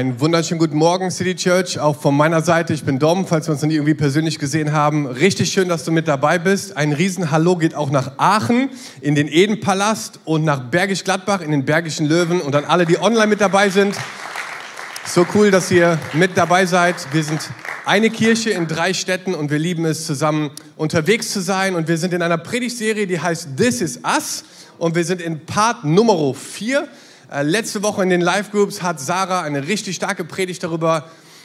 Einen wunderschönen guten Morgen, City Church, auch von meiner Seite. Ich bin Dom, falls wir uns noch nie irgendwie persönlich gesehen haben. Richtig schön, dass du mit dabei bist. Ein Riesen-Hallo geht auch nach Aachen in den Edenpalast und nach Bergisch Gladbach in den Bergischen Löwen und an alle, die online mit dabei sind. So cool, dass ihr mit dabei seid. Wir sind eine Kirche in drei Städten und wir lieben es, zusammen unterwegs zu sein. Und wir sind in einer Predigtserie, die heißt This is Us. Und wir sind in Part Nummer 4. Äh, letzte Woche in den Live-Groups hat Sarah eine richtig starke Predigt darüber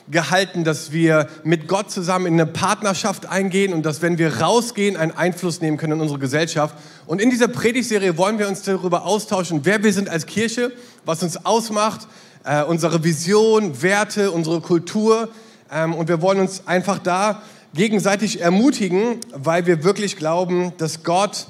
gehalten, dass wir mit Gott zusammen in eine Partnerschaft eingehen und dass, wenn wir rausgehen, einen Einfluss nehmen können in unsere Gesellschaft. Und in dieser Predigtserie wollen wir uns darüber austauschen, wer wir sind als Kirche, was uns ausmacht, äh, unsere Vision, Werte, unsere Kultur. Ähm, und wir wollen uns einfach da gegenseitig ermutigen, weil wir wirklich glauben, dass Gott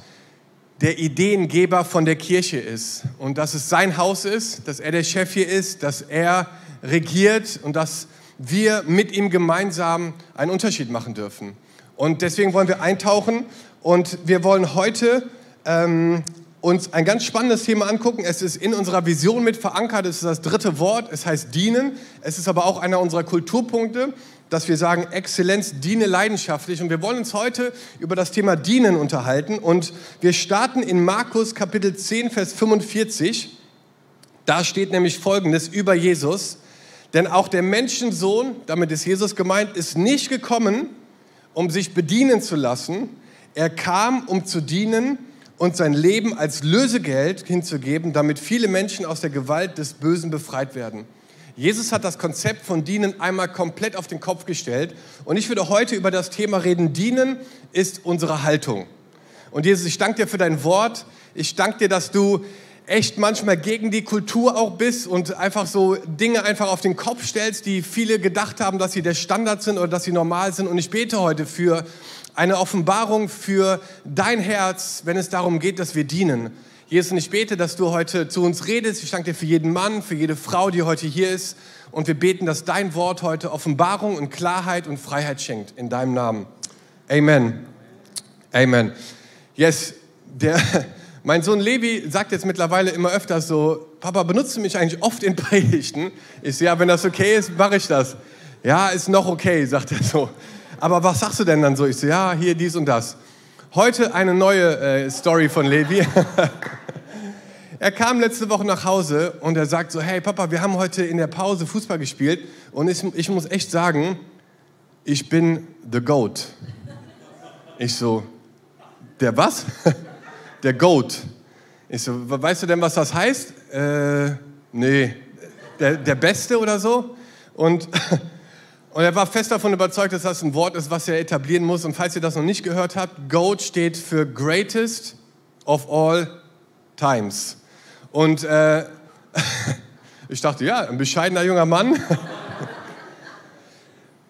der Ideengeber von der Kirche ist und dass es sein Haus ist, dass er der Chef hier ist, dass er regiert und dass wir mit ihm gemeinsam einen Unterschied machen dürfen. Und deswegen wollen wir eintauchen und wir wollen heute ähm, uns ein ganz spannendes Thema angucken. Es ist in unserer Vision mit verankert. Es ist das dritte Wort. Es heißt dienen. Es ist aber auch einer unserer Kulturpunkte dass wir sagen, Exzellenz, diene leidenschaftlich. Und wir wollen uns heute über das Thema Dienen unterhalten. Und wir starten in Markus Kapitel 10, Vers 45. Da steht nämlich Folgendes über Jesus. Denn auch der Menschensohn, damit ist Jesus gemeint, ist nicht gekommen, um sich bedienen zu lassen. Er kam, um zu dienen und sein Leben als Lösegeld hinzugeben, damit viele Menschen aus der Gewalt des Bösen befreit werden. Jesus hat das Konzept von Dienen einmal komplett auf den Kopf gestellt. Und ich würde heute über das Thema reden. Dienen ist unsere Haltung. Und Jesus, ich danke dir für dein Wort. Ich danke dir, dass du echt manchmal gegen die Kultur auch bist und einfach so Dinge einfach auf den Kopf stellst, die viele gedacht haben, dass sie der Standard sind oder dass sie normal sind. Und ich bete heute für eine Offenbarung für dein Herz, wenn es darum geht, dass wir dienen. Jesus, und ich bete, dass du heute zu uns redest. Ich danke dir für jeden Mann, für jede Frau, die heute hier ist. Und wir beten, dass dein Wort heute Offenbarung und Klarheit und Freiheit schenkt. In deinem Namen. Amen. Amen. Yes, der, mein Sohn Levi sagt jetzt mittlerweile immer öfter so, Papa, benutzt du mich eigentlich oft in Predigten? Ich so, ja, wenn das okay ist, mache ich das. Ja, ist noch okay, sagt er so. Aber was sagst du denn dann so? Ich so, ja, hier dies und das. Heute eine neue äh, Story von Levi. er kam letzte Woche nach Hause und er sagt so, hey Papa, wir haben heute in der Pause Fußball gespielt und ich, ich muss echt sagen, ich bin the GOAT. Ich so, der was? der GOAT. Ich so, weißt du denn, was das heißt? Äh, nee, der, der Beste oder so? Und Und er war fest davon überzeugt, dass das ein Wort ist, was er etablieren muss. Und falls ihr das noch nicht gehört habt, GOAT steht für Greatest of All Times. Und äh, ich dachte, ja, ein bescheidener junger Mann.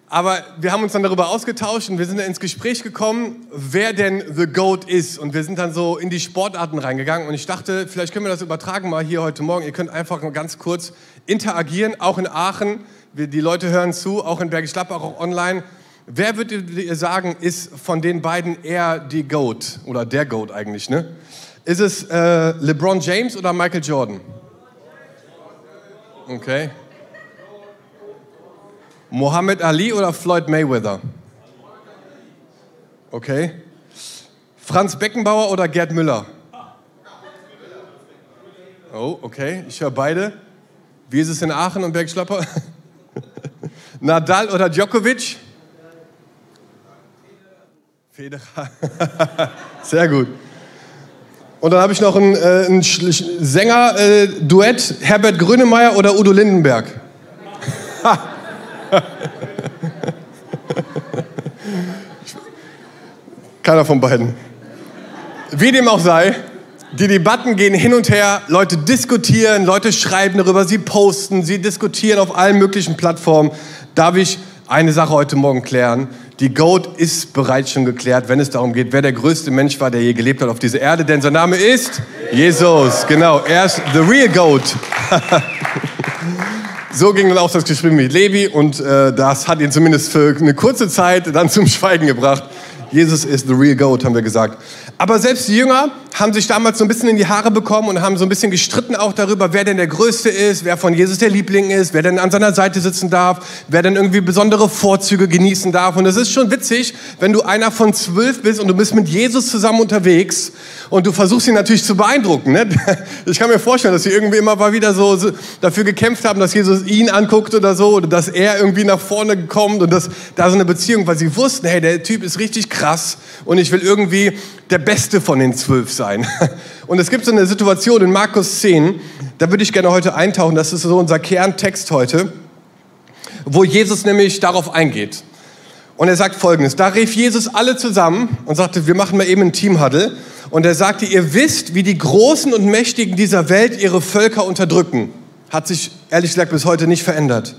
Aber wir haben uns dann darüber ausgetauscht und wir sind dann ins Gespräch gekommen, wer denn The GOAT ist. Und wir sind dann so in die Sportarten reingegangen. Und ich dachte, vielleicht können wir das übertragen mal hier heute Morgen. Ihr könnt einfach ganz kurz interagieren, auch in Aachen die Leute hören zu, auch in Bergisch Gladbach, auch online. Wer würdet ihr sagen, ist von den beiden eher die GOAT oder der GOAT eigentlich? Ne? Ist es äh, LeBron James oder Michael Jordan? Okay. Muhammad Ali oder Floyd Mayweather? Okay. Franz Beckenbauer oder Gerd Müller? Oh, okay. Ich höre beide. Wie ist es in Aachen und Bergisch Gladbach? Nadal oder Djokovic? Federer. Sehr gut. Und dann habe ich noch ein, äh, ein Sänger-Duett, äh, Herbert Grönemeyer oder Udo Lindenberg. Keiner von beiden. Wie dem auch sei, die Debatten gehen hin und her, Leute diskutieren, Leute schreiben darüber, sie posten, sie diskutieren auf allen möglichen Plattformen. Darf ich eine Sache heute Morgen klären? Die Goat ist bereits schon geklärt, wenn es darum geht, wer der größte Mensch war, der je gelebt hat auf dieser Erde, denn sein Name ist Jesus. Genau, er ist the real Goat. so ging dann auch das Gespräch mit Levi und äh, das hat ihn zumindest für eine kurze Zeit dann zum Schweigen gebracht. Jesus ist the real Goat, haben wir gesagt. Aber selbst die Jünger haben sich damals so ein bisschen in die Haare bekommen und haben so ein bisschen gestritten auch darüber, wer denn der Größte ist, wer von Jesus der Liebling ist, wer denn an seiner Seite sitzen darf, wer denn irgendwie besondere Vorzüge genießen darf. Und es ist schon witzig, wenn du einer von zwölf bist und du bist mit Jesus zusammen unterwegs und du versuchst ihn natürlich zu beeindrucken. Ne? Ich kann mir vorstellen, dass sie irgendwie immer mal wieder so dafür gekämpft haben, dass Jesus ihn anguckt oder so, oder dass er irgendwie nach vorne kommt und dass da so eine Beziehung, weil sie wussten, hey, der Typ ist richtig krass und ich will irgendwie der Beste von den zwölf sein. Und es gibt so eine Situation in Markus 10, da würde ich gerne heute eintauchen, das ist so unser Kerntext heute, wo Jesus nämlich darauf eingeht. Und er sagt folgendes, da rief Jesus alle zusammen und sagte, wir machen mal eben ein Teamhuddle. Und er sagte, ihr wisst, wie die Großen und Mächtigen dieser Welt ihre Völker unterdrücken. Hat sich ehrlich gesagt bis heute nicht verändert.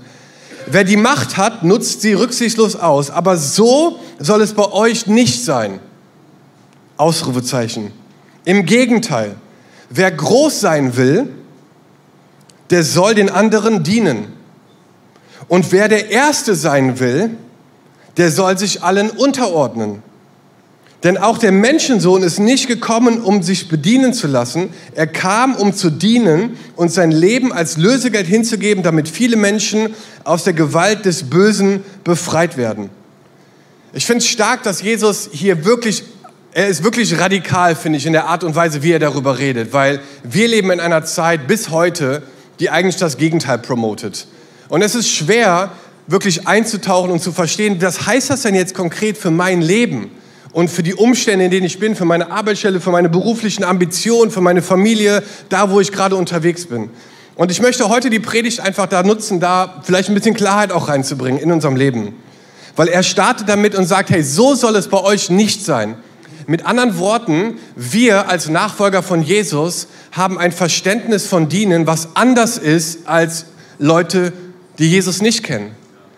Wer die Macht hat, nutzt sie rücksichtslos aus. Aber so soll es bei euch nicht sein. Ausrufezeichen. Im Gegenteil, wer groß sein will, der soll den anderen dienen. Und wer der Erste sein will, der soll sich allen unterordnen. Denn auch der Menschensohn ist nicht gekommen, um sich bedienen zu lassen. Er kam, um zu dienen und sein Leben als Lösegeld hinzugeben, damit viele Menschen aus der Gewalt des Bösen befreit werden. Ich finde es stark, dass Jesus hier wirklich er ist wirklich radikal, finde ich, in der Art und Weise, wie er darüber redet, weil wir leben in einer Zeit bis heute, die eigentlich das Gegenteil promotet. Und es ist schwer, wirklich einzutauchen und zu verstehen, was heißt das denn jetzt konkret für mein Leben und für die Umstände, in denen ich bin, für meine Arbeitsstelle, für meine beruflichen Ambitionen, für meine Familie, da, wo ich gerade unterwegs bin. Und ich möchte heute die Predigt einfach da nutzen, da vielleicht ein bisschen Klarheit auch reinzubringen in unserem Leben. Weil er startet damit und sagt, hey, so soll es bei euch nicht sein. Mit anderen Worten, wir als Nachfolger von Jesus haben ein Verständnis von Dienen, was anders ist als Leute, die Jesus nicht kennen.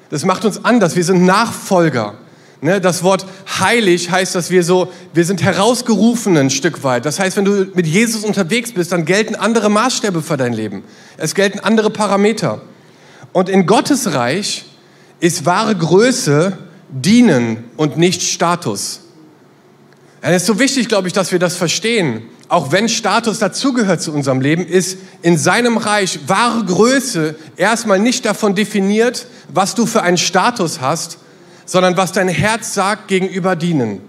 Das macht uns anders. Wir sind Nachfolger. Ne, das Wort heilig heißt, dass wir so, wir sind herausgerufen ein Stück weit. Das heißt, wenn du mit Jesus unterwegs bist, dann gelten andere Maßstäbe für dein Leben. Es gelten andere Parameter. Und in Gottes Reich ist wahre Größe dienen und nicht Status. Es ist so wichtig, glaube ich, dass wir das verstehen. Auch wenn Status dazugehört zu unserem Leben, ist in seinem Reich wahre Größe erstmal nicht davon definiert, was du für einen Status hast, sondern was dein Herz sagt gegenüber dienen.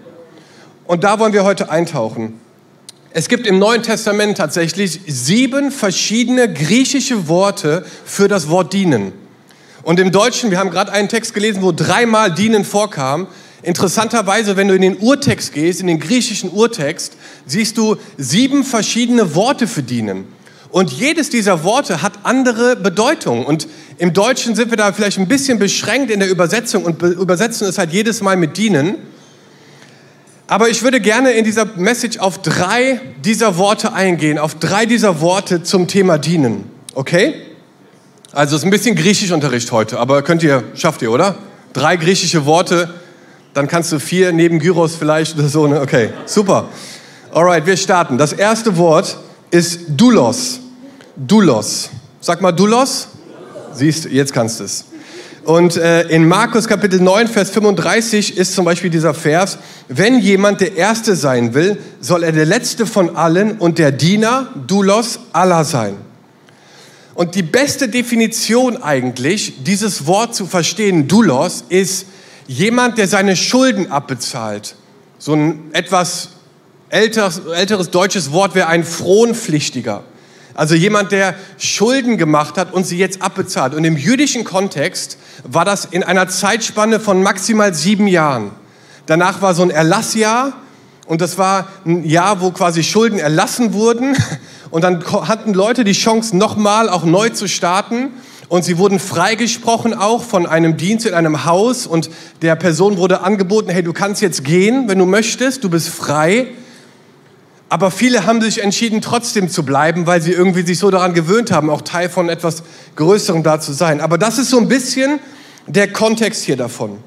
Und da wollen wir heute eintauchen. Es gibt im Neuen Testament tatsächlich sieben verschiedene griechische Worte für das Wort dienen. Und im Deutschen, wir haben gerade einen Text gelesen, wo dreimal dienen vorkam. Interessanterweise, wenn du in den Urtext gehst, in den griechischen Urtext, siehst du sieben verschiedene Worte für dienen. Und jedes dieser Worte hat andere Bedeutungen. Und im Deutschen sind wir da vielleicht ein bisschen beschränkt in der Übersetzung und übersetzen es halt jedes Mal mit dienen. Aber ich würde gerne in dieser Message auf drei dieser Worte eingehen, auf drei dieser Worte zum Thema dienen. Okay? Also es ist ein bisschen Griechischunterricht heute, aber könnt ihr, schafft ihr, oder? Drei griechische Worte dann kannst du vier neben Gyros vielleicht oder so. Ne? Okay, super. Alright, wir starten. Das erste Wort ist Doulos. Doulos. Sag mal Doulos. Siehst du, jetzt kannst du es. Und äh, in Markus Kapitel 9, Vers 35 ist zum Beispiel dieser Vers, wenn jemand der Erste sein will, soll er der Letzte von allen und der Diener, Doulos, aller sein. Und die beste Definition eigentlich, dieses Wort zu verstehen, Doulos, ist Jemand, der seine Schulden abbezahlt. So ein etwas älteres, älteres deutsches Wort wäre ein Fronpflichtiger. Also jemand, der Schulden gemacht hat und sie jetzt abbezahlt. Und im jüdischen Kontext war das in einer Zeitspanne von maximal sieben Jahren. Danach war so ein Erlassjahr und das war ein Jahr, wo quasi Schulden erlassen wurden. Und dann hatten Leute die Chance, nochmal auch neu zu starten. Und sie wurden freigesprochen auch von einem Dienst in einem Haus und der Person wurde angeboten, hey, du kannst jetzt gehen, wenn du möchtest, du bist frei. Aber viele haben sich entschieden, trotzdem zu bleiben, weil sie irgendwie sich so daran gewöhnt haben, auch Teil von etwas Größerem da zu sein. Aber das ist so ein bisschen der Kontext hier davon.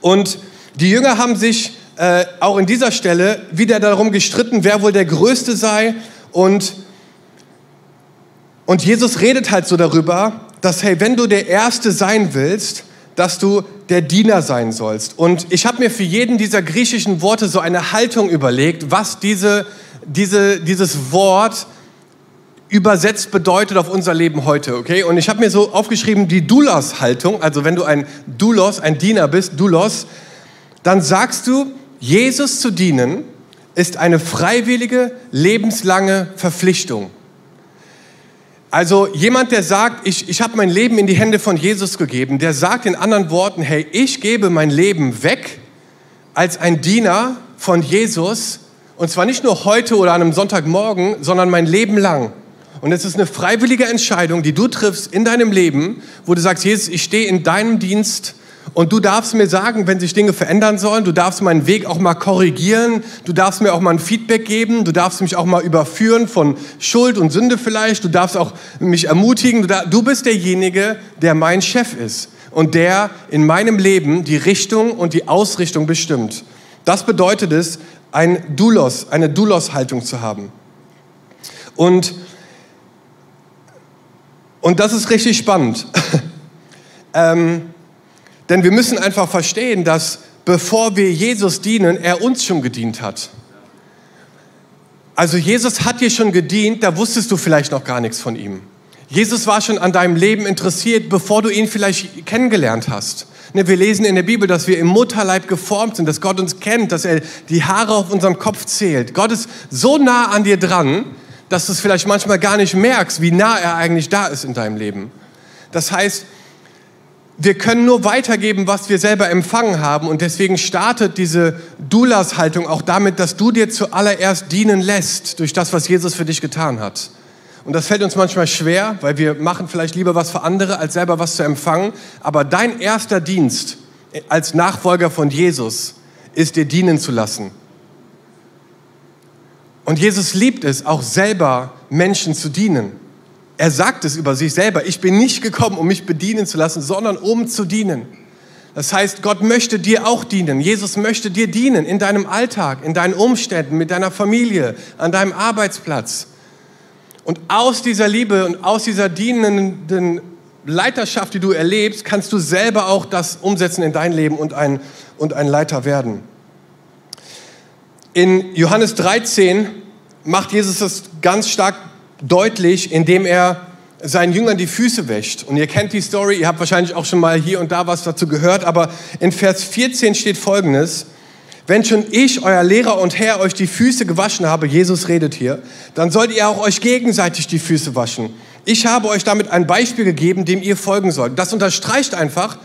Und die Jünger haben sich äh, auch in dieser Stelle wieder darum gestritten, wer wohl der Größte sei. Und, und Jesus redet halt so darüber, dass, hey, wenn du der Erste sein willst, dass du der Diener sein sollst. Und ich habe mir für jeden dieser griechischen Worte so eine Haltung überlegt, was diese, diese, dieses Wort übersetzt bedeutet auf unser Leben heute, okay? Und ich habe mir so aufgeschrieben, die Doulos-Haltung, also wenn du ein Doulos, ein Diener bist, Doulos, dann sagst du, Jesus zu dienen ist eine freiwillige, lebenslange Verpflichtung. Also jemand, der sagt, ich, ich habe mein Leben in die Hände von Jesus gegeben, der sagt in anderen Worten, hey, ich gebe mein Leben weg als ein Diener von Jesus, und zwar nicht nur heute oder an einem Sonntagmorgen, sondern mein Leben lang. Und es ist eine freiwillige Entscheidung, die du triffst in deinem Leben, wo du sagst, Jesus, ich stehe in deinem Dienst und du darfst mir sagen, wenn sich Dinge verändern sollen, du darfst meinen Weg auch mal korrigieren, du darfst mir auch mal ein Feedback geben, du darfst mich auch mal überführen von Schuld und Sünde vielleicht, du darfst auch mich ermutigen, du bist derjenige, der mein Chef ist und der in meinem Leben die Richtung und die Ausrichtung bestimmt. Das bedeutet es, ein Doulos, eine Doulos-Haltung zu haben. Und und das ist richtig spannend. ähm, denn wir müssen einfach verstehen, dass bevor wir Jesus dienen, er uns schon gedient hat. Also Jesus hat dir schon gedient, da wusstest du vielleicht noch gar nichts von ihm. Jesus war schon an deinem Leben interessiert, bevor du ihn vielleicht kennengelernt hast. Ne, wir lesen in der Bibel, dass wir im Mutterleib geformt sind, dass Gott uns kennt, dass er die Haare auf unserem Kopf zählt. Gott ist so nah an dir dran, dass du es vielleicht manchmal gar nicht merkst, wie nah er eigentlich da ist in deinem Leben. Das heißt, wir können nur weitergeben, was wir selber empfangen haben. Und deswegen startet diese Doulas-Haltung auch damit, dass du dir zuallererst dienen lässt durch das, was Jesus für dich getan hat. Und das fällt uns manchmal schwer, weil wir machen vielleicht lieber was für andere, als selber was zu empfangen. Aber dein erster Dienst als Nachfolger von Jesus ist dir dienen zu lassen. Und Jesus liebt es, auch selber Menschen zu dienen. Er sagt es über sich selber, ich bin nicht gekommen, um mich bedienen zu lassen, sondern um zu dienen. Das heißt, Gott möchte dir auch dienen. Jesus möchte dir dienen in deinem Alltag, in deinen Umständen, mit deiner Familie, an deinem Arbeitsplatz. Und aus dieser Liebe und aus dieser dienenden Leiterschaft, die du erlebst, kannst du selber auch das umsetzen in dein Leben und ein, und ein Leiter werden. In Johannes 13 macht Jesus das ganz stark deutlich, indem er seinen Jüngern die Füße wäscht. Und ihr kennt die Story, ihr habt wahrscheinlich auch schon mal hier und da was dazu gehört, aber in Vers 14 steht folgendes, wenn schon ich, euer Lehrer und Herr, euch die Füße gewaschen habe, Jesus redet hier, dann sollt ihr auch euch gegenseitig die Füße waschen. Ich habe euch damit ein Beispiel gegeben, dem ihr folgen sollt. Das unterstreicht einfach,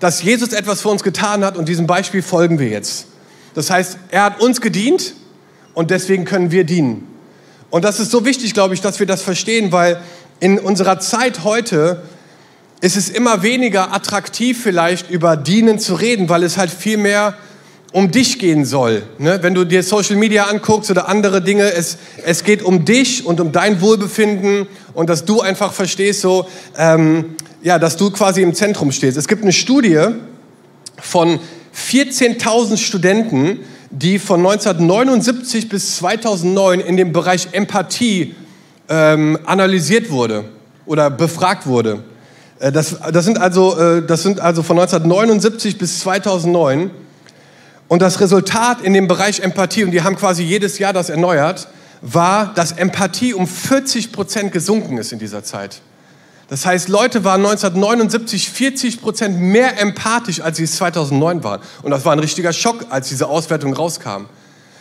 dass Jesus etwas für uns getan hat und diesem Beispiel folgen wir jetzt. Das heißt, er hat uns gedient und deswegen können wir dienen. Und das ist so wichtig, glaube ich, dass wir das verstehen, weil in unserer Zeit heute ist es immer weniger attraktiv vielleicht über Dienen zu reden, weil es halt viel mehr um dich gehen soll. Ne? Wenn du dir Social Media anguckst oder andere Dinge, es, es geht um dich und um dein Wohlbefinden und dass du einfach verstehst, so, ähm, ja, dass du quasi im Zentrum stehst. Es gibt eine Studie von 14.000 Studenten, die von 1979 bis 2009 in dem Bereich Empathie ähm, analysiert wurde oder befragt wurde. Äh, das, das, sind also, äh, das sind also von 1979 bis 2009. Und das Resultat in dem Bereich Empathie, und die haben quasi jedes Jahr das erneuert, war, dass Empathie um 40 Prozent gesunken ist in dieser Zeit. Das heißt, Leute waren 1979 40 Prozent mehr empathisch, als sie es 2009 waren. Und das war ein richtiger Schock, als diese Auswertung rauskam.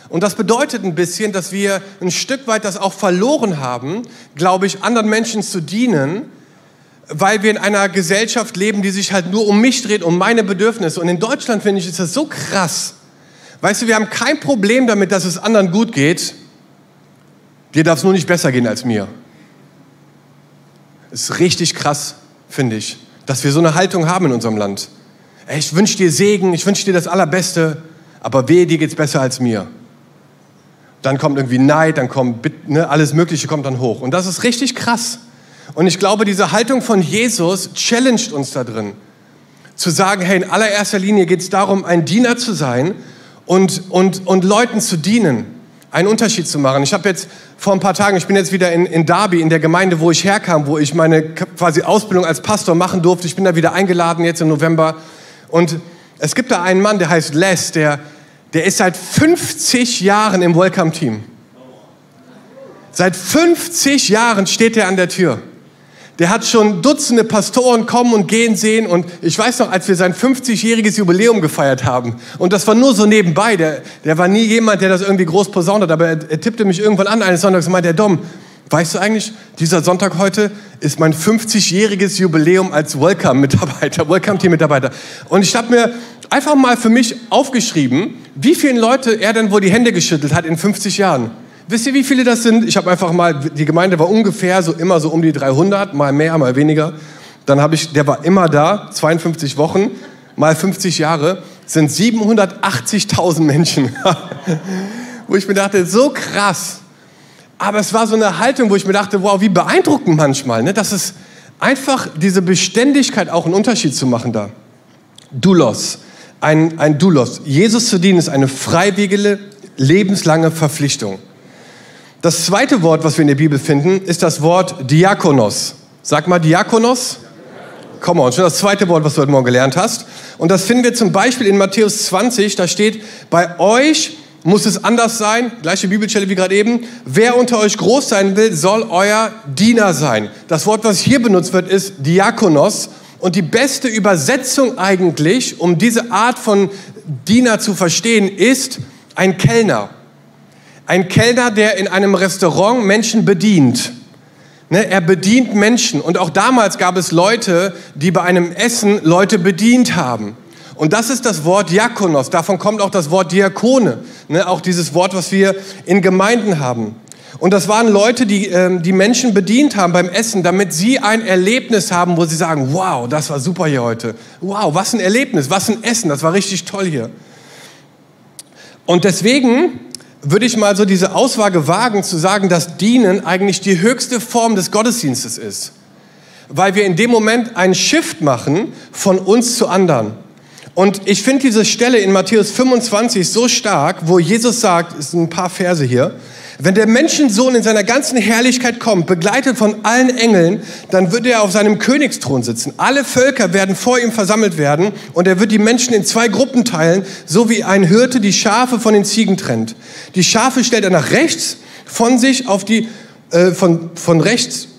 Und das bedeutet ein bisschen, dass wir ein Stück weit das auch verloren haben, glaube ich, anderen Menschen zu dienen, weil wir in einer Gesellschaft leben, die sich halt nur um mich dreht, um meine Bedürfnisse. Und in Deutschland, finde ich, ist das so krass. Weißt du, wir haben kein Problem damit, dass es anderen gut geht. Dir darf es nur nicht besser gehen als mir ist richtig krass, finde ich, dass wir so eine Haltung haben in unserem Land. Ey, ich wünsche dir Segen, ich wünsche dir das Allerbeste, aber wehe, dir geht's besser als mir. Dann kommt irgendwie Neid, dann kommt ne, alles Mögliche kommt dann hoch. Und das ist richtig krass. Und ich glaube, diese Haltung von Jesus challenged uns da drin. zu sagen, hey, in allererster Linie geht es darum, ein Diener zu sein und, und, und Leuten zu dienen, einen Unterschied zu machen. Ich habe jetzt vor ein paar Tagen, ich bin jetzt wieder in, in Derby, in der Gemeinde, wo ich herkam, wo ich meine quasi Ausbildung als Pastor machen durfte. Ich bin da wieder eingeladen jetzt im November. Und es gibt da einen Mann, der heißt Les, der, der ist seit 50 Jahren im Welcome-Team. Seit 50 Jahren steht er an der Tür. Der hat schon Dutzende Pastoren kommen und gehen sehen. Und ich weiß noch, als wir sein 50-jähriges Jubiläum gefeiert haben, und das war nur so nebenbei, der, der war nie jemand, der das irgendwie groß posaunt hat, aber er, er tippte mich irgendwann an eines Sonntags und meinte, der Dom, weißt du eigentlich, dieser Sonntag heute ist mein 50-jähriges Jubiläum als Welcome-Mitarbeiter, Welcome-Team-Mitarbeiter. Und ich habe mir einfach mal für mich aufgeschrieben, wie viele Leute er denn wohl die Hände geschüttelt hat in 50 Jahren. Wisst ihr, wie viele das sind? Ich habe einfach mal, die Gemeinde war ungefähr so immer so um die 300, mal mehr, mal weniger. Dann habe ich, der war immer da, 52 Wochen, mal 50 Jahre, sind 780.000 Menschen. wo ich mir dachte, so krass. Aber es war so eine Haltung, wo ich mir dachte, wow, wie beeindruckend manchmal, ne? dass es einfach diese Beständigkeit auch einen Unterschied zu machen da. Dulos, ein, ein Dulos. Jesus zu dienen ist eine freiwillige, lebenslange Verpflichtung. Das zweite Wort, was wir in der Bibel finden, ist das Wort Diakonos. Sag mal Diakonos. Komm on, schon das zweite Wort, was du heute Morgen gelernt hast. Und das finden wir zum Beispiel in Matthäus 20, da steht, bei euch muss es anders sein, gleiche Bibelstelle wie gerade eben, wer unter euch groß sein will, soll euer Diener sein. Das Wort, was hier benutzt wird, ist Diakonos. Und die beste Übersetzung eigentlich, um diese Art von Diener zu verstehen, ist ein Kellner. Ein Kellner, der in einem Restaurant Menschen bedient. Ne, er bedient Menschen. Und auch damals gab es Leute, die bei einem Essen Leute bedient haben. Und das ist das Wort Diakonos. Davon kommt auch das Wort Diakone. Ne, auch dieses Wort, was wir in Gemeinden haben. Und das waren Leute, die äh, die Menschen bedient haben beim Essen, damit sie ein Erlebnis haben, wo sie sagen, wow, das war super hier heute. Wow, was ein Erlebnis, was ein Essen, das war richtig toll hier. Und deswegen würde ich mal so diese Auswaage wagen zu sagen, dass Dienen eigentlich die höchste Form des Gottesdienstes ist. Weil wir in dem Moment einen Shift machen von uns zu anderen. Und ich finde diese Stelle in Matthäus 25 so stark, wo Jesus sagt, es sind ein paar Verse hier, wenn der Menschensohn in seiner ganzen Herrlichkeit kommt, begleitet von allen Engeln, dann wird er auf seinem Königsthron sitzen. Alle Völker werden vor ihm versammelt werden und er wird die Menschen in zwei Gruppen teilen, so wie ein Hirte die Schafe von den Ziegen trennt. Die Schafe stellt er nach rechts von sich auf die, äh, von, von rechts,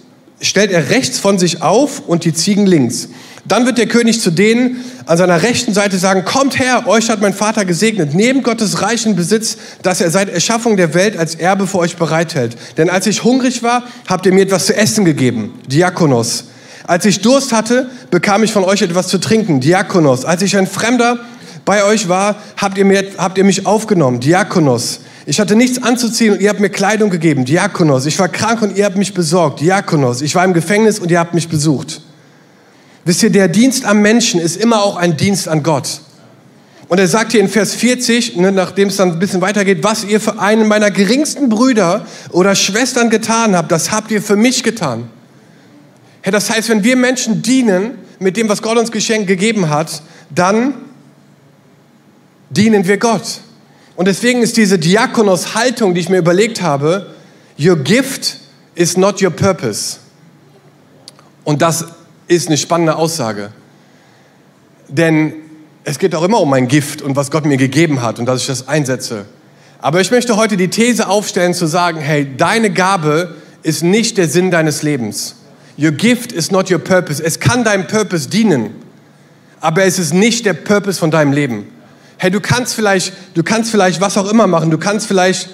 stellt er rechts von sich auf und die Ziegen links. Dann wird der König zu denen an seiner rechten Seite sagen, kommt her, euch hat mein Vater gesegnet, nehmt Gottes reichen Besitz, dass er seit Erschaffung der Welt als Erbe für euch bereithält. Denn als ich hungrig war, habt ihr mir etwas zu essen gegeben, Diakonos. Als ich Durst hatte, bekam ich von euch etwas zu trinken, Diakonos. Als ich ein Fremder bei euch war, habt ihr, mir, habt ihr mich aufgenommen, Diakonos. Ich hatte nichts anzuziehen und ihr habt mir Kleidung gegeben, Diakonos. Ich war krank und ihr habt mich besorgt, Diakonos. Ich war im Gefängnis und ihr habt mich besucht. Wisst ihr, der Dienst am Menschen ist immer auch ein Dienst an Gott. Und er sagt hier in Vers 40, ne, nachdem es dann ein bisschen weitergeht, was ihr für einen meiner geringsten Brüder oder Schwestern getan habt, das habt ihr für mich getan. Ja, das heißt, wenn wir Menschen dienen mit dem, was Gott uns geschenkt gegeben hat, dann dienen wir Gott. Und deswegen ist diese Diakonos-Haltung, die ich mir überlegt habe, your gift is not your purpose. Und das ist eine spannende Aussage. Denn es geht auch immer um mein Gift und was Gott mir gegeben hat und dass ich das einsetze. Aber ich möchte heute die These aufstellen zu sagen, hey, deine Gabe ist nicht der Sinn deines Lebens. Your gift is not your purpose. Es kann deinem Purpose dienen, aber es ist nicht der Purpose von deinem Leben. Hey, du kannst vielleicht, du kannst vielleicht was auch immer machen. Du kannst vielleicht,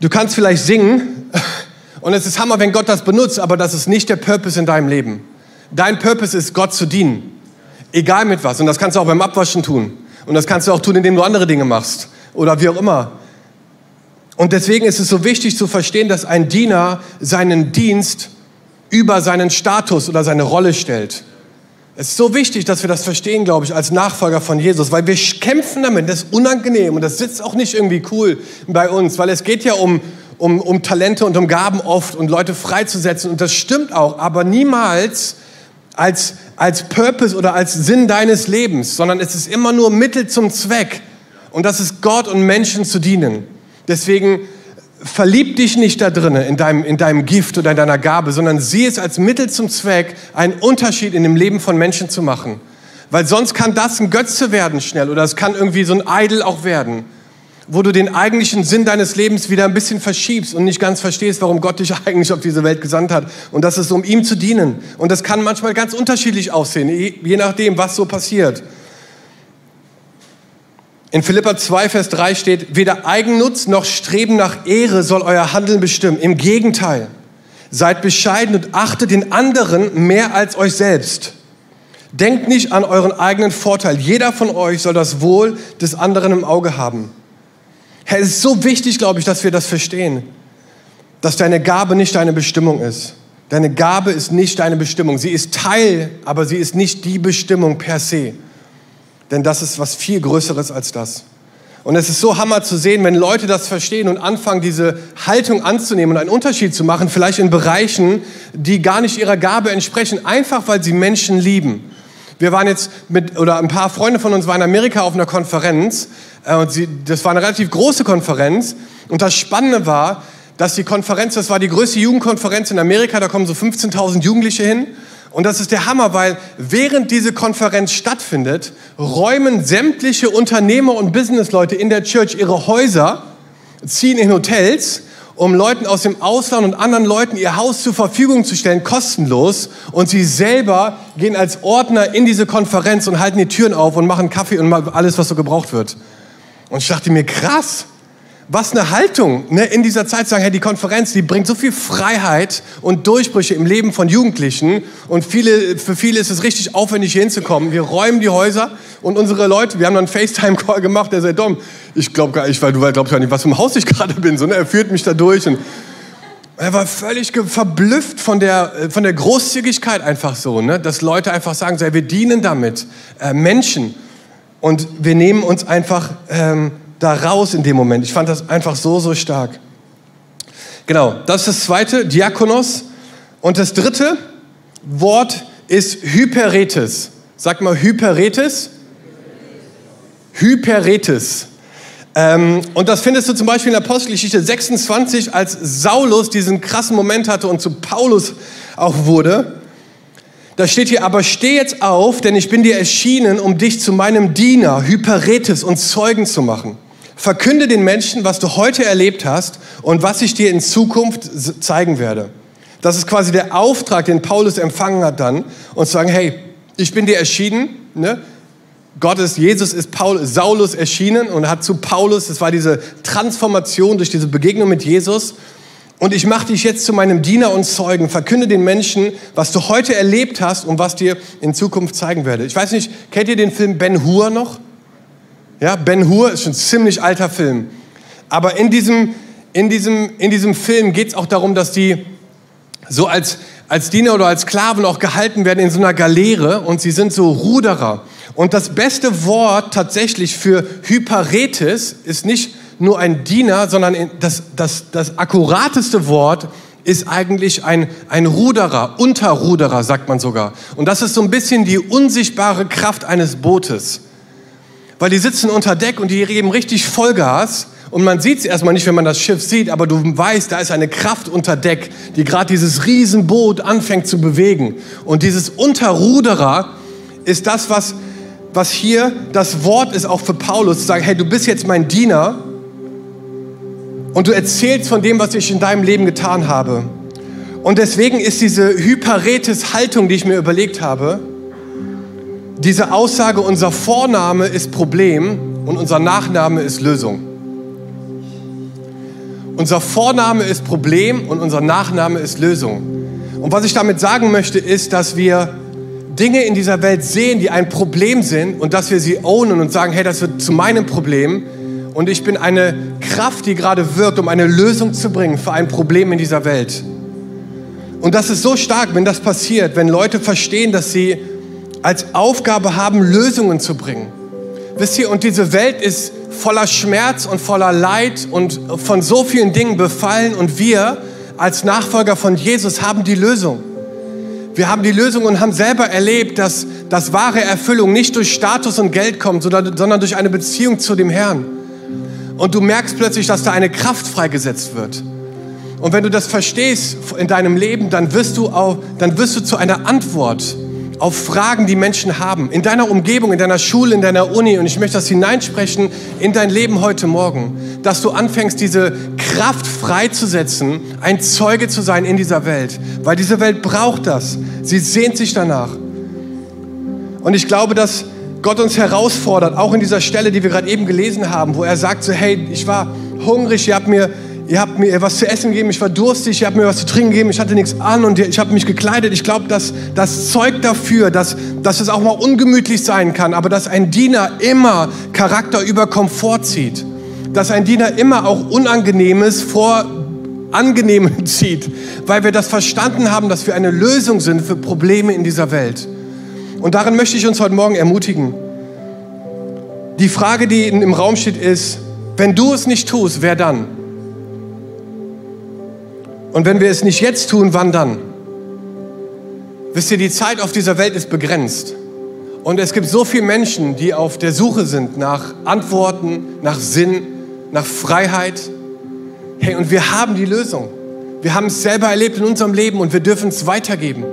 du kannst vielleicht singen Und es ist Hammer, wenn Gott das benutzt, aber das ist nicht der Purpose in deinem Leben. Dein Purpose ist, Gott zu dienen. Egal mit was. Und das kannst du auch beim Abwaschen tun. Und das kannst du auch tun, indem du andere Dinge machst. Oder wie auch immer. Und deswegen ist es so wichtig zu verstehen, dass ein Diener seinen Dienst über seinen Status oder seine Rolle stellt. Es ist so wichtig, dass wir das verstehen, glaube ich, als Nachfolger von Jesus, weil wir kämpfen damit, das ist unangenehm und das sitzt auch nicht irgendwie cool bei uns, weil es geht ja um, um, um Talente und um Gaben oft und Leute freizusetzen. Und das stimmt auch, aber niemals als, als Purpose oder als Sinn deines Lebens, sondern es ist immer nur Mittel zum Zweck. Und das ist Gott und Menschen zu dienen. Deswegen verlieb dich nicht da drinnen, in deinem, in deinem Gift oder in deiner Gabe, sondern sieh es als Mittel zum Zweck, einen Unterschied in dem Leben von Menschen zu machen. Weil sonst kann das ein Götze werden schnell oder es kann irgendwie so ein Idol auch werden, wo du den eigentlichen Sinn deines Lebens wieder ein bisschen verschiebst und nicht ganz verstehst, warum Gott dich eigentlich auf diese Welt gesandt hat. Und das ist, um ihm zu dienen. Und das kann manchmal ganz unterschiedlich aussehen, je nachdem, was so passiert. In Philippa 2, Vers 3 steht, weder Eigennutz noch Streben nach Ehre soll euer Handeln bestimmen. Im Gegenteil, seid bescheiden und achtet den anderen mehr als euch selbst. Denkt nicht an euren eigenen Vorteil. Jeder von euch soll das Wohl des anderen im Auge haben. Herr, es ist so wichtig, glaube ich, dass wir das verstehen, dass deine Gabe nicht deine Bestimmung ist. Deine Gabe ist nicht deine Bestimmung. Sie ist Teil, aber sie ist nicht die Bestimmung per se. Denn das ist was viel Größeres als das. Und es ist so hammer zu sehen, wenn Leute das verstehen und anfangen, diese Haltung anzunehmen und einen Unterschied zu machen, vielleicht in Bereichen, die gar nicht ihrer Gabe entsprechen, einfach weil sie Menschen lieben. Wir waren jetzt mit, oder ein paar Freunde von uns waren in Amerika auf einer Konferenz. Äh, und sie, das war eine relativ große Konferenz. Und das Spannende war, dass die Konferenz, das war die größte Jugendkonferenz in Amerika, da kommen so 15.000 Jugendliche hin. Und das ist der Hammer, weil während diese Konferenz stattfindet, räumen sämtliche Unternehmer und Businessleute in der Church ihre Häuser, ziehen in Hotels, um Leuten aus dem Ausland und anderen Leuten ihr Haus zur Verfügung zu stellen, kostenlos. Und sie selber gehen als Ordner in diese Konferenz und halten die Türen auf und machen Kaffee und alles, was so gebraucht wird. Und ich dachte mir, krass, was eine Haltung ne, in dieser Zeit zu sagen, hey, die Konferenz, die bringt so viel Freiheit und Durchbrüche im Leben von Jugendlichen und viele, für viele ist es richtig aufwendig hier hinzukommen. Wir räumen die Häuser und unsere Leute, wir haben dann einen FaceTime-Call gemacht, der sagt, Dom, ich glaube gar nicht, weil du glaubst gar nicht, was für ein Haus ich gerade bin, sondern er führt mich da durch und er war völlig verblüfft von der, von der Großzügigkeit einfach so, ne? dass Leute einfach sagen, so, wir dienen damit äh, Menschen und wir nehmen uns einfach... Ähm, da raus in dem Moment. Ich fand das einfach so, so stark. Genau, das ist das zweite, Diakonos. Und das dritte Wort ist Hyperetes. Sag mal Hyperetes. Hyperetes. Ähm, und das findest du zum Beispiel in Apostelgeschichte 26, als Saulus diesen krassen Moment hatte und zu Paulus auch wurde. Da steht hier, aber steh jetzt auf, denn ich bin dir erschienen, um dich zu meinem Diener, Hyperetes und Zeugen zu machen. Verkünde den Menschen, was du heute erlebt hast und was ich dir in Zukunft zeigen werde. Das ist quasi der Auftrag, den Paulus empfangen hat dann und zu sagen, hey, ich bin dir erschienen, ne? Gott ist, Jesus ist Paul, Saulus erschienen und hat zu Paulus, das war diese Transformation durch diese Begegnung mit Jesus. Und ich mache dich jetzt zu meinem Diener und Zeugen, verkünde den Menschen, was du heute erlebt hast und was dir in Zukunft zeigen werde. Ich weiß nicht, kennt ihr den Film Ben Hur noch? Ja, Ben Hur ist schon ein ziemlich alter Film. Aber in diesem, in diesem, in diesem Film geht es auch darum, dass die so als, als Diener oder als Sklaven auch gehalten werden in so einer Galeere und sie sind so Ruderer. Und das beste Wort tatsächlich für Hyparetes ist nicht nur ein Diener, sondern das, das, das akkurateste Wort ist eigentlich ein, ein Ruderer, Unterruderer sagt man sogar. Und das ist so ein bisschen die unsichtbare Kraft eines Bootes weil die sitzen unter Deck und die geben richtig Vollgas. Und man sieht es erstmal nicht, wenn man das Schiff sieht, aber du weißt, da ist eine Kraft unter Deck, die gerade dieses Riesenboot anfängt zu bewegen. Und dieses Unterruderer ist das, was, was hier das Wort ist, auch für Paulus, zu sagen, hey, du bist jetzt mein Diener und du erzählst von dem, was ich in deinem Leben getan habe. Und deswegen ist diese Hyparetes-Haltung, die ich mir überlegt habe, diese Aussage, unser Vorname ist Problem und unser Nachname ist Lösung. Unser Vorname ist Problem und unser Nachname ist Lösung. Und was ich damit sagen möchte, ist, dass wir Dinge in dieser Welt sehen, die ein Problem sind und dass wir sie ownen und sagen, hey, das wird zu meinem Problem und ich bin eine Kraft, die gerade wirkt, um eine Lösung zu bringen für ein Problem in dieser Welt. Und das ist so stark, wenn das passiert, wenn Leute verstehen, dass sie als Aufgabe haben, Lösungen zu bringen. Wisst ihr, und diese Welt ist voller Schmerz und voller Leid und von so vielen Dingen befallen und wir als Nachfolger von Jesus haben die Lösung. Wir haben die Lösung und haben selber erlebt, dass, dass wahre Erfüllung nicht durch Status und Geld kommt, sondern, sondern durch eine Beziehung zu dem Herrn. Und du merkst plötzlich, dass da eine Kraft freigesetzt wird. Und wenn du das verstehst in deinem Leben, dann wirst du, auch, dann wirst du zu einer Antwort auf Fragen, die Menschen haben. In deiner Umgebung, in deiner Schule, in deiner Uni. Und ich möchte das hineinsprechen in dein Leben heute Morgen. Dass du anfängst, diese Kraft freizusetzen, ein Zeuge zu sein in dieser Welt. Weil diese Welt braucht das. Sie sehnt sich danach. Und ich glaube, dass Gott uns herausfordert, auch in dieser Stelle, die wir gerade eben gelesen haben, wo er sagt so, hey, ich war hungrig, ihr habt mir Ihr habt mir was zu essen gegeben, ich war durstig, ihr habt mir was zu trinken gegeben, ich hatte nichts an und ich habe mich gekleidet. Ich glaube, dass das zeugt dafür, dass, dass es auch mal ungemütlich sein kann, aber dass ein Diener immer Charakter über Komfort zieht. Dass ein Diener immer auch Unangenehmes vor Angenehmem zieht, weil wir das verstanden haben, dass wir eine Lösung sind für Probleme in dieser Welt. Und darin möchte ich uns heute Morgen ermutigen. Die Frage, die im Raum steht, ist, wenn du es nicht tust, wer dann? Und wenn wir es nicht jetzt tun, wann dann? Wisst ihr, die Zeit auf dieser Welt ist begrenzt. Und es gibt so viele Menschen, die auf der Suche sind nach Antworten, nach Sinn, nach Freiheit. Hey, und wir haben die Lösung. Wir haben es selber erlebt in unserem Leben und wir dürfen es weitergeben.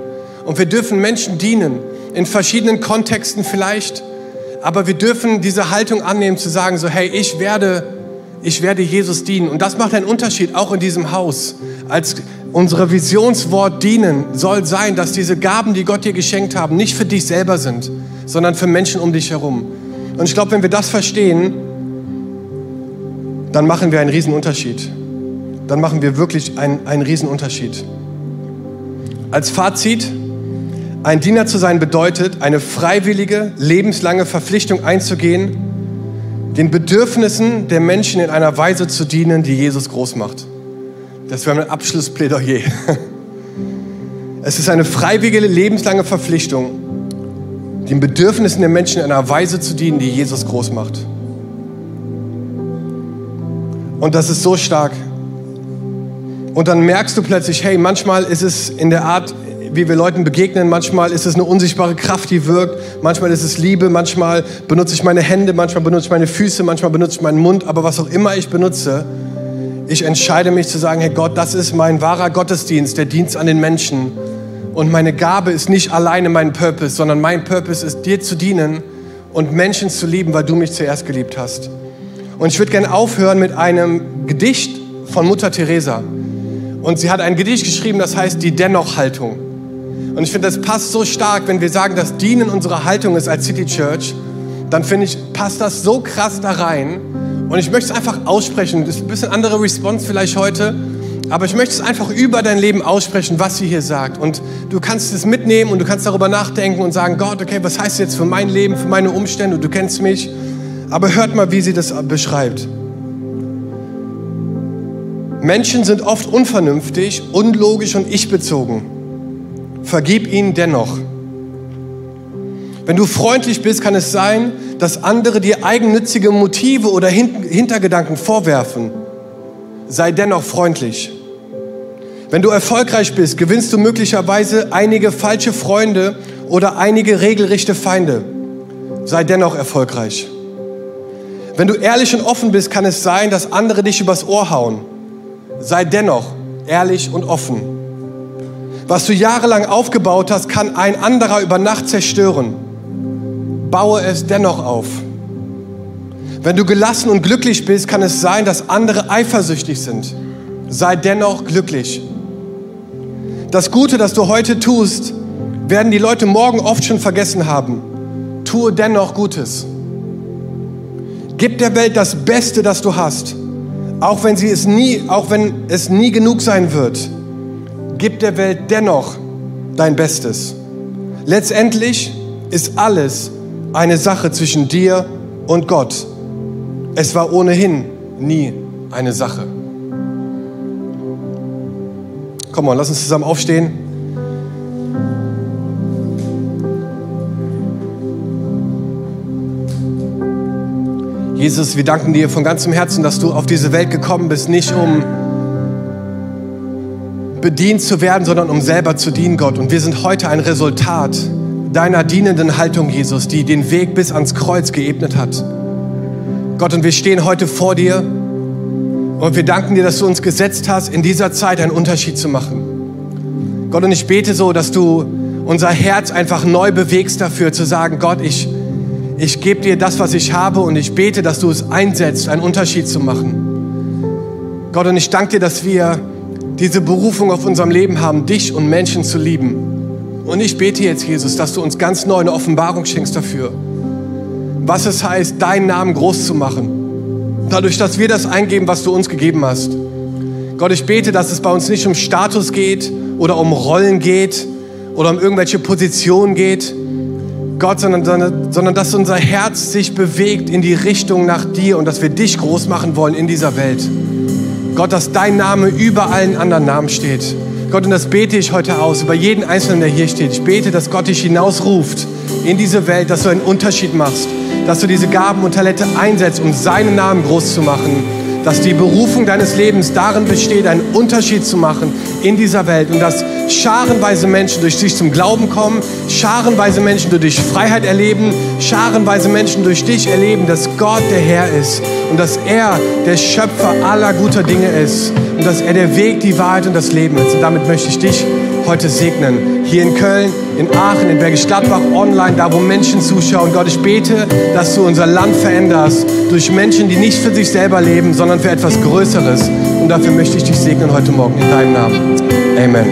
Und wir dürfen Menschen dienen, in verschiedenen Kontexten vielleicht. Aber wir dürfen diese Haltung annehmen, zu sagen, so, hey, ich werde ich werde Jesus dienen. Und das macht einen Unterschied auch in diesem Haus. Als unsere Visionswort dienen soll sein, dass diese Gaben, die Gott dir geschenkt haben, nicht für dich selber sind, sondern für Menschen um dich herum. Und ich glaube, wenn wir das verstehen, dann machen wir einen Riesenunterschied. Dann machen wir wirklich einen, einen Riesenunterschied. Als Fazit, ein Diener zu sein bedeutet, eine freiwillige, lebenslange Verpflichtung einzugehen, den Bedürfnissen der Menschen in einer Weise zu dienen, die Jesus groß macht. Das wäre mein Abschlussplädoyer. Es ist eine freiwillige, lebenslange Verpflichtung, den Bedürfnissen der Menschen in einer Weise zu dienen, die Jesus groß macht. Und das ist so stark. Und dann merkst du plötzlich, hey, manchmal ist es in der Art, wie wir Leuten begegnen. Manchmal ist es eine unsichtbare Kraft, die wirkt. Manchmal ist es Liebe. Manchmal benutze ich meine Hände. Manchmal benutze ich meine Füße. Manchmal benutze ich meinen Mund. Aber was auch immer ich benutze, ich entscheide mich zu sagen, hey Gott, das ist mein wahrer Gottesdienst, der Dienst an den Menschen. Und meine Gabe ist nicht alleine mein Purpose, sondern mein Purpose ist, dir zu dienen und Menschen zu lieben, weil du mich zuerst geliebt hast. Und ich würde gerne aufhören mit einem Gedicht von Mutter Teresa. Und sie hat ein Gedicht geschrieben, das heißt die Dennoch-Haltung. Und ich finde, das passt so stark, wenn wir sagen, dass Dienen unsere Haltung ist als City Church, dann finde ich, passt das so krass da rein. Und ich möchte es einfach aussprechen. Das ist ein bisschen andere Response vielleicht heute. Aber ich möchte es einfach über dein Leben aussprechen, was sie hier sagt. Und du kannst es mitnehmen und du kannst darüber nachdenken und sagen, Gott, okay, was heißt jetzt für mein Leben, für meine Umstände? Du kennst mich. Aber hört mal, wie sie das beschreibt. Menschen sind oft unvernünftig, unlogisch und ich-bezogen vergib ihnen dennoch. Wenn du freundlich bist, kann es sein, dass andere dir eigennützige Motive oder Hintergedanken vorwerfen. Sei dennoch freundlich. Wenn du erfolgreich bist, gewinnst du möglicherweise einige falsche Freunde oder einige regelrechte Feinde. Sei dennoch erfolgreich. Wenn du ehrlich und offen bist, kann es sein, dass andere dich übers Ohr hauen. Sei dennoch ehrlich und offen. Was du jahrelang aufgebaut hast, kann ein anderer über Nacht zerstören. Baue es dennoch auf. Wenn du gelassen und glücklich bist, kann es sein, dass andere eifersüchtig sind. Sei dennoch glücklich. Das Gute, das du heute tust, werden die Leute morgen oft schon vergessen haben. Tue dennoch Gutes. Gib der Welt das Beste, das du hast, auch wenn sie es nie, auch wenn es nie genug sein wird. Gib der Welt dennoch dein Bestes. Letztendlich ist alles eine Sache zwischen dir und Gott. Es war ohnehin nie eine Sache. Komm mal, lass uns zusammen aufstehen. Jesus, wir danken dir von ganzem Herzen, dass du auf diese Welt gekommen bist, nicht um bedient zu werden, sondern um selber zu dienen, Gott. Und wir sind heute ein Resultat deiner dienenden Haltung, Jesus, die den Weg bis ans Kreuz geebnet hat. Gott, und wir stehen heute vor dir und wir danken dir, dass du uns gesetzt hast, in dieser Zeit einen Unterschied zu machen. Gott, und ich bete so, dass du unser Herz einfach neu bewegst dafür, zu sagen, Gott, ich, ich gebe dir das, was ich habe und ich bete, dass du es einsetzt, einen Unterschied zu machen. Gott, und ich danke dir, dass wir diese Berufung auf unserem Leben haben, dich und Menschen zu lieben. Und ich bete jetzt, Jesus, dass du uns ganz neu eine Offenbarung schenkst dafür was es heißt, deinen Namen groß zu machen. Dadurch, dass wir das eingeben, was du uns gegeben hast. Gott, ich bete, dass es bei uns nicht um Status geht oder um Rollen geht oder um irgendwelche Positionen geht, Gott, sondern, sondern, sondern dass unser Herz sich bewegt in die Richtung nach dir und dass wir dich groß machen wollen in dieser Welt. Gott, dass dein Name über allen anderen Namen steht. Gott, und das bete ich heute aus, über jeden Einzelnen, der hier steht. Ich bete, dass Gott dich hinausruft in diese Welt, dass du einen Unterschied machst dass du diese Gaben und Talente einsetzt, um seinen Namen groß zu machen. Dass die Berufung deines Lebens darin besteht, einen Unterschied zu machen in dieser Welt und dass scharenweise Menschen durch dich zum Glauben kommen, scharenweise Menschen durch dich Freiheit erleben, scharenweise Menschen durch dich erleben, dass Gott der Herr ist und dass er der Schöpfer aller guter Dinge ist und dass er der Weg, die Wahrheit und das Leben ist. Und damit möchte ich dich heute segnen. Hier in Köln, in Aachen, in Bergisch Gladbach, online, da wo Menschen zuschauen. Gott, ich bete, dass du unser Land veränderst durch Menschen, die nicht für sich selber leben, sondern für etwas Größeres. Und dafür möchte ich dich segnen heute Morgen in deinem Namen. Amen.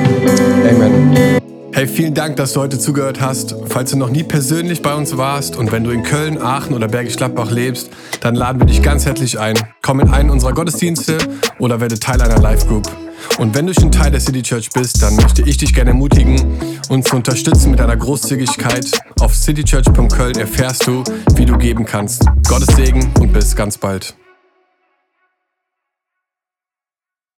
Amen. Hey, vielen Dank, dass du heute zugehört hast. Falls du noch nie persönlich bei uns warst und wenn du in Köln, Aachen oder Bergisch Gladbach lebst, dann laden wir dich ganz herzlich ein. Komm in einen unserer Gottesdienste oder werde Teil einer Live-Group. Und wenn du schon Teil der City Church bist, dann möchte ich dich gerne ermutigen, uns zu unterstützen mit deiner Großzügigkeit. Auf citychurch.köln erfährst du, wie du geben kannst. Gottes Segen und bis ganz bald.